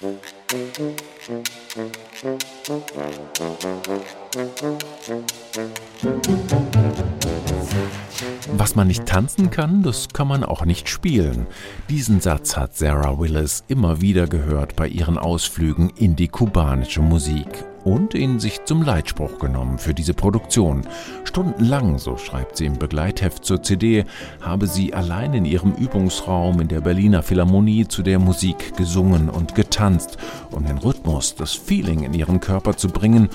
Was man nicht tanzen kann, das kann man auch nicht spielen. Diesen Satz hat Sarah Willis immer wieder gehört bei ihren Ausflügen in die kubanische Musik und ihn sich zum Leitspruch genommen für diese Produktion. Stundenlang, so schreibt sie im Begleitheft zur CD, habe sie allein in ihrem Übungsraum in der Berliner Philharmonie zu der Musik gesungen und getanzt, um den Rhythmus, das Feeling in ihren Körper zu bringen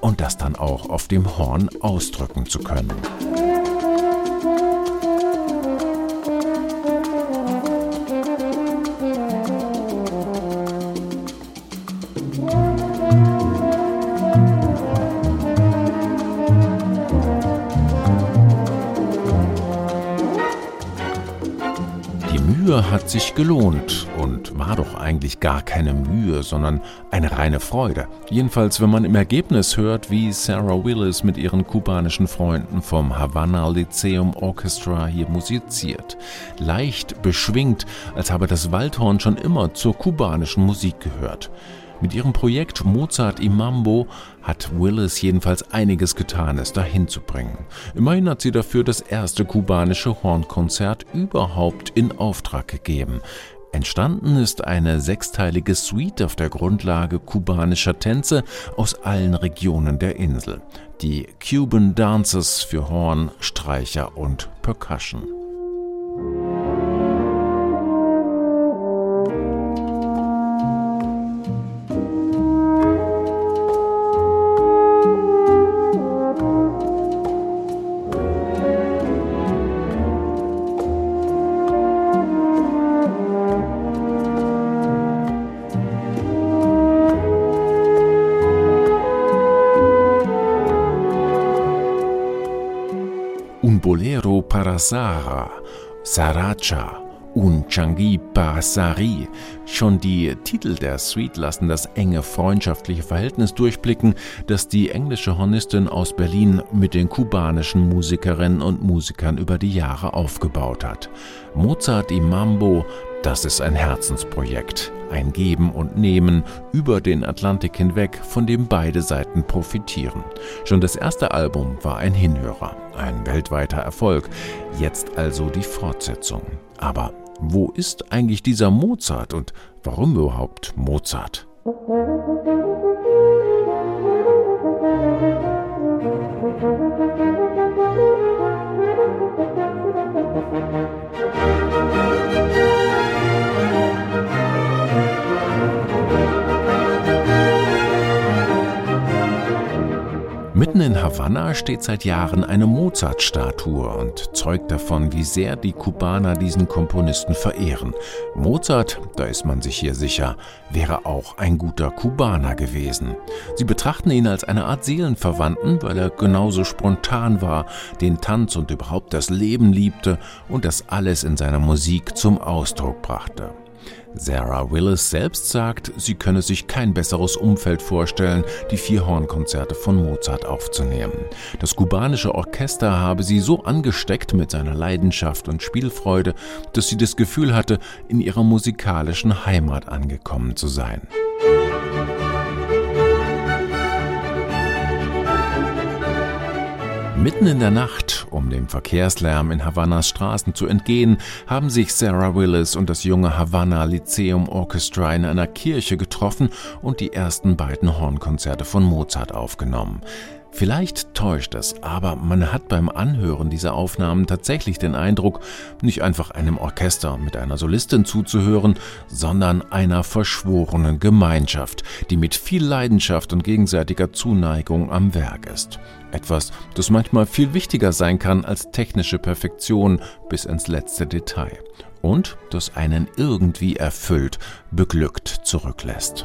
und das dann auch auf dem Horn ausdrücken zu können. Mühe hat sich gelohnt und war doch eigentlich gar keine Mühe, sondern eine reine Freude. Jedenfalls, wenn man im Ergebnis hört, wie Sarah Willis mit ihren kubanischen Freunden vom Havana Lyceum Orchestra hier musiziert. Leicht beschwingt, als habe das Waldhorn schon immer zur kubanischen Musik gehört. Mit ihrem Projekt Mozart im Mambo hat Willis jedenfalls einiges getan, es dahin zu bringen. Immerhin hat sie dafür das erste kubanische Hornkonzert überhaupt in Auftrag gegeben. Entstanden ist eine sechsteilige Suite auf der Grundlage kubanischer Tänze aus allen Regionen der Insel. Die Cuban Dances für Horn, Streicher und Percussion. Un bolero para Sara, Saracha, Un Changi Pasari. Schon die Titel der Suite lassen das enge freundschaftliche Verhältnis durchblicken, das die englische Hornistin aus Berlin mit den kubanischen Musikerinnen und Musikern über die Jahre aufgebaut hat. Mozart im Mambo, das ist ein Herzensprojekt ein Geben und Nehmen über den Atlantik hinweg, von dem beide Seiten profitieren. Schon das erste Album war ein Hinhörer, ein weltweiter Erfolg, jetzt also die Fortsetzung. Aber wo ist eigentlich dieser Mozart und warum überhaupt Mozart? Mitten in Havanna steht seit Jahren eine Mozart-Statue und zeugt davon, wie sehr die Kubaner diesen Komponisten verehren. Mozart, da ist man sich hier sicher, wäre auch ein guter Kubaner gewesen. Sie betrachten ihn als eine Art Seelenverwandten, weil er genauso spontan war, den Tanz und überhaupt das Leben liebte und das alles in seiner Musik zum Ausdruck brachte. Sarah Willis selbst sagt, sie könne sich kein besseres Umfeld vorstellen, die vier Hornkonzerte von Mozart aufzunehmen. Das kubanische Orchester habe sie so angesteckt mit seiner Leidenschaft und Spielfreude, dass sie das Gefühl hatte, in ihrer musikalischen Heimat angekommen zu sein. Mitten in der Nacht, um dem Verkehrslärm in Havannas Straßen zu entgehen, haben sich Sarah Willis und das junge Havana Lyceum Orchestra in einer Kirche getroffen und die ersten beiden Hornkonzerte von Mozart aufgenommen. Vielleicht täuscht es, aber man hat beim Anhören dieser Aufnahmen tatsächlich den Eindruck, nicht einfach einem Orchester mit einer Solistin zuzuhören, sondern einer verschworenen Gemeinschaft, die mit viel Leidenschaft und gegenseitiger Zuneigung am Werk ist. Etwas, das manchmal viel wichtiger sein kann als technische Perfektion bis ins letzte Detail. Und das einen irgendwie erfüllt, beglückt zurücklässt.